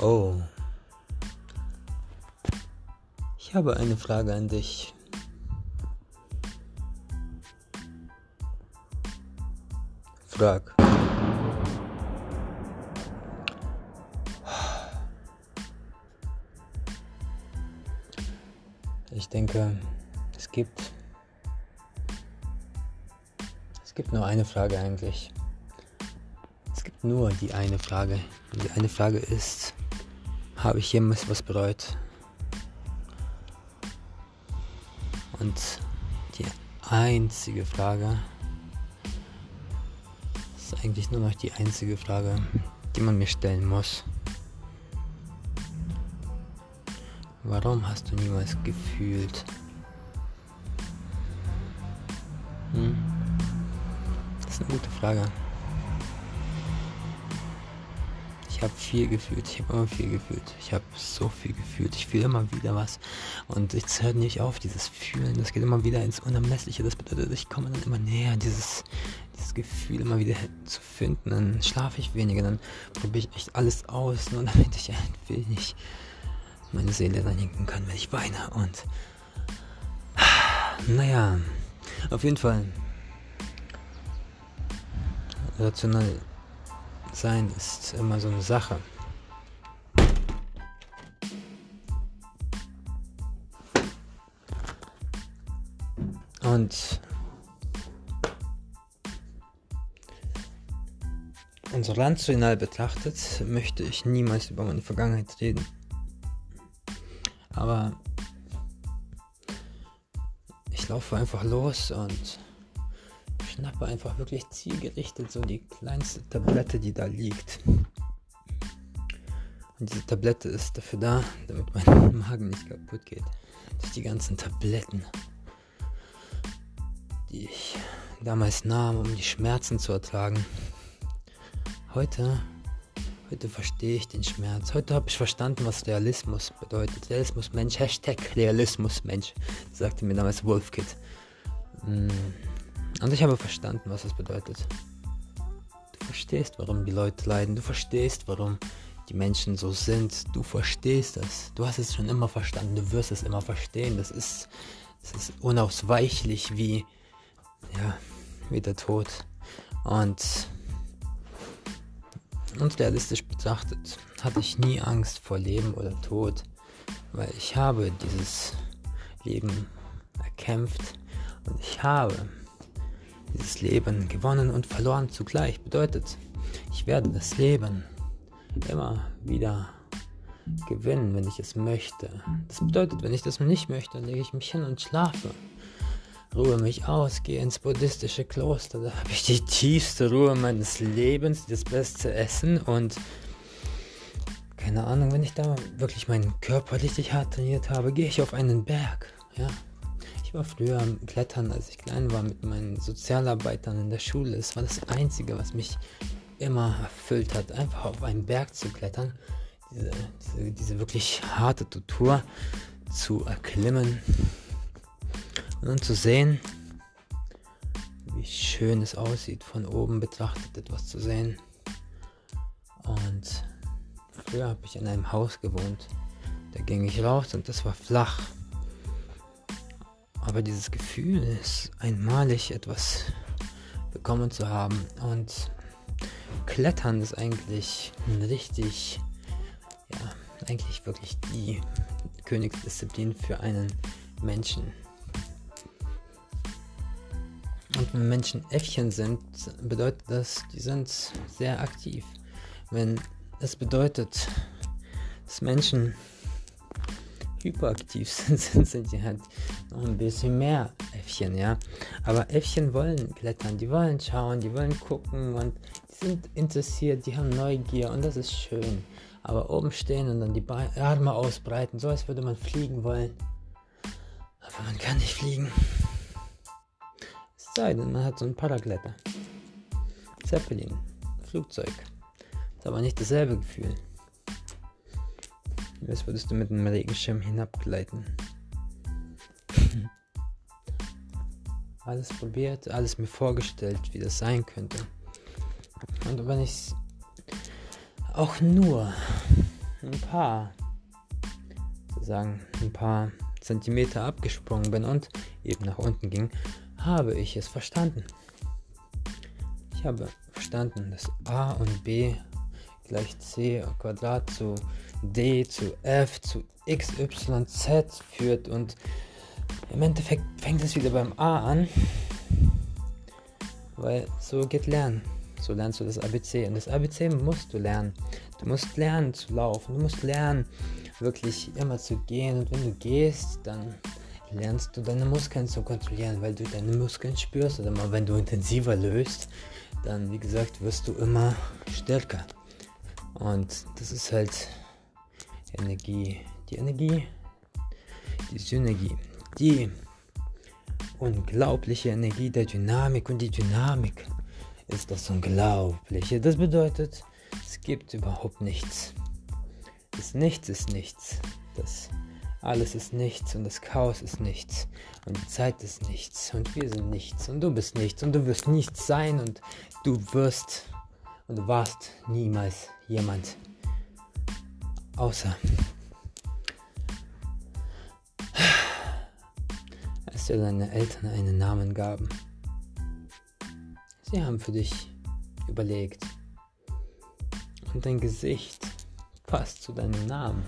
Oh. Ich habe eine Frage an dich. Frag. Ich denke, es gibt es gibt nur eine Frage eigentlich. Es gibt nur die eine Frage. Und die eine Frage ist, habe ich jemals was bereut? Und die einzige Frage ist eigentlich nur noch die einzige Frage, die man mir stellen muss. Warum hast du niemals gefühlt? Hm? Das ist eine gute Frage. Habe viel gefühlt, ich habe immer viel gefühlt. Ich habe so viel gefühlt. Ich fühle immer wieder was. Und es hört nicht auf, dieses Fühlen. Das geht immer wieder ins Unermessliche. Das bedeutet, ich komme dann immer näher, dieses, dieses Gefühl immer wieder zu finden. Dann schlafe ich weniger, dann probiere ich echt alles aus, nur damit ich ein wenig meine Seele reinigen kann, wenn ich weine. Und naja, auf jeden Fall rational sein ist immer so eine Sache. Und und so rational betrachtet möchte ich niemals über meine Vergangenheit reden. Aber ich laufe einfach los und schnappe einfach wirklich zielgerichtet so die kleinste Tablette, die da liegt. Und diese Tablette ist dafür da, damit mein Magen nicht kaputt geht. Durch die ganzen Tabletten, die ich damals nahm, um die Schmerzen zu ertragen. Heute, heute verstehe ich den Schmerz. Heute habe ich verstanden, was Realismus bedeutet. Realismus Mensch, Hashtag Realismus Mensch, sagte mir damals Wolfkid. Mm. Und ich habe verstanden, was das bedeutet. Du verstehst, warum die Leute leiden. Du verstehst, warum die Menschen so sind. Du verstehst das. Du hast es schon immer verstanden. Du wirst es immer verstehen. Das ist, das ist unausweichlich wie, ja, wie der Tod. Und, und realistisch betrachtet hatte ich nie Angst vor Leben oder Tod, weil ich habe dieses Leben erkämpft und ich habe dieses Leben gewonnen und verloren zugleich bedeutet, ich werde das Leben immer wieder gewinnen, wenn ich es möchte. Das bedeutet, wenn ich das nicht möchte, lege ich mich hin und schlafe. Ruhe mich aus, gehe ins buddhistische Kloster, da habe ich die tiefste Ruhe meines Lebens, das beste Essen und keine Ahnung, wenn ich da wirklich meinen Körper richtig hart trainiert habe, gehe ich auf einen Berg, ja, war früher am Klettern, als ich klein war, mit meinen Sozialarbeitern in der Schule. Es war das Einzige, was mich immer erfüllt hat, einfach auf einen Berg zu klettern, diese, diese, diese wirklich harte Tour zu erklimmen und zu sehen, wie schön es aussieht, von oben betrachtet etwas zu sehen. Und früher habe ich in einem Haus gewohnt. Da ging ich raus und das war flach. Aber dieses Gefühl ist einmalig etwas bekommen zu haben. Und Klettern ist eigentlich richtig, ja, eigentlich wirklich die Königsdisziplin für einen Menschen. Und wenn Menschen Äffchen sind, bedeutet das, die sind sehr aktiv. Wenn es bedeutet, dass Menschen hyperaktiv sind, sind die halt ein bisschen mehr Äffchen, ja. Aber Äffchen wollen klettern, die wollen schauen, die wollen gucken und die sind interessiert, die haben Neugier und das ist schön. Aber oben stehen und dann die Arme ausbreiten, so als würde man fliegen wollen. Aber man kann nicht fliegen. Es sei denn, man hat so einen Paragletter. Zeppelin, Flugzeug. Ist aber nicht dasselbe Gefühl. Als würdest du mit einem Regenschirm hinabgleiten. Alles probiert, alles mir vorgestellt, wie das sein könnte. Und wenn ich auch nur ein paar, sozusagen ein paar Zentimeter abgesprungen bin und eben nach unten ging, habe ich es verstanden. Ich habe verstanden, dass a und b gleich c Quadrat zu d zu f zu x, y, z führt und im Endeffekt fängt es wieder beim a an, weil so geht Lernen. So lernst du das ABC und das ABC musst du lernen. Du musst lernen zu laufen, du musst lernen wirklich immer zu gehen und wenn du gehst, dann lernst du deine Muskeln zu kontrollieren, weil du deine Muskeln spürst oder mal wenn du intensiver löst, dann wie gesagt wirst du immer stärker. Und das ist halt Energie, die Energie, die Synergie, die unglaubliche Energie der Dynamik und die Dynamik ist das Unglaubliche. Das bedeutet, es gibt überhaupt nichts. Das Nichts ist nichts. Das alles ist nichts und das Chaos ist nichts und die Zeit ist nichts und wir sind nichts und du bist nichts und du wirst nichts sein und du wirst und du warst niemals jemand außer als dir deine Eltern einen Namen gaben. Sie haben für dich überlegt und dein Gesicht passt zu deinem Namen.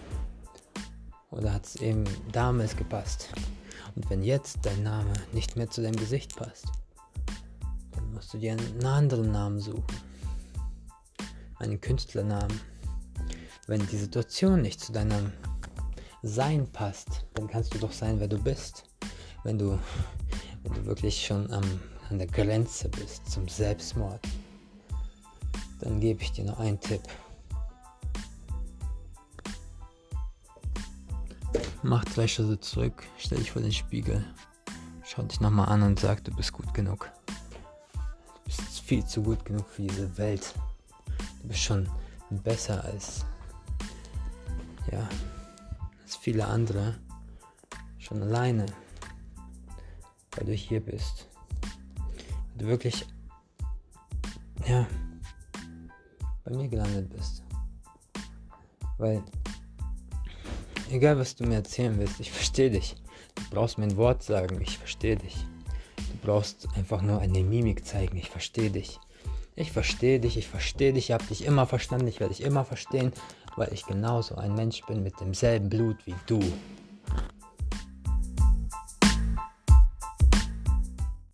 Oder hat es eben damals gepasst? Und wenn jetzt dein Name nicht mehr zu deinem Gesicht passt, dann musst du dir einen anderen Namen suchen. Einen Künstlernamen. Wenn die Situation nicht zu deinem Sein passt, dann kannst du doch sein, wer du bist. Wenn du, wenn du wirklich schon am, an der Grenze bist zum Selbstmord, dann gebe ich dir noch einen Tipp. Mach drei Schritte zurück, stell dich vor den Spiegel, schau dich nochmal an und sag, du bist gut genug. Du bist viel zu gut genug für diese Welt. Du bist schon besser als, ja, als viele andere. Schon alleine, weil du hier bist. Weil du wirklich, ja, bei mir gelandet bist. Weil Egal, was du mir erzählen willst, ich verstehe dich. Du brauchst mir ein Wort sagen, ich verstehe dich. Du brauchst einfach nur eine Mimik zeigen, ich verstehe dich. Ich verstehe dich, ich verstehe dich, ich habe dich immer verstanden, ich werde dich immer verstehen, weil ich genauso ein Mensch bin mit demselben Blut wie du.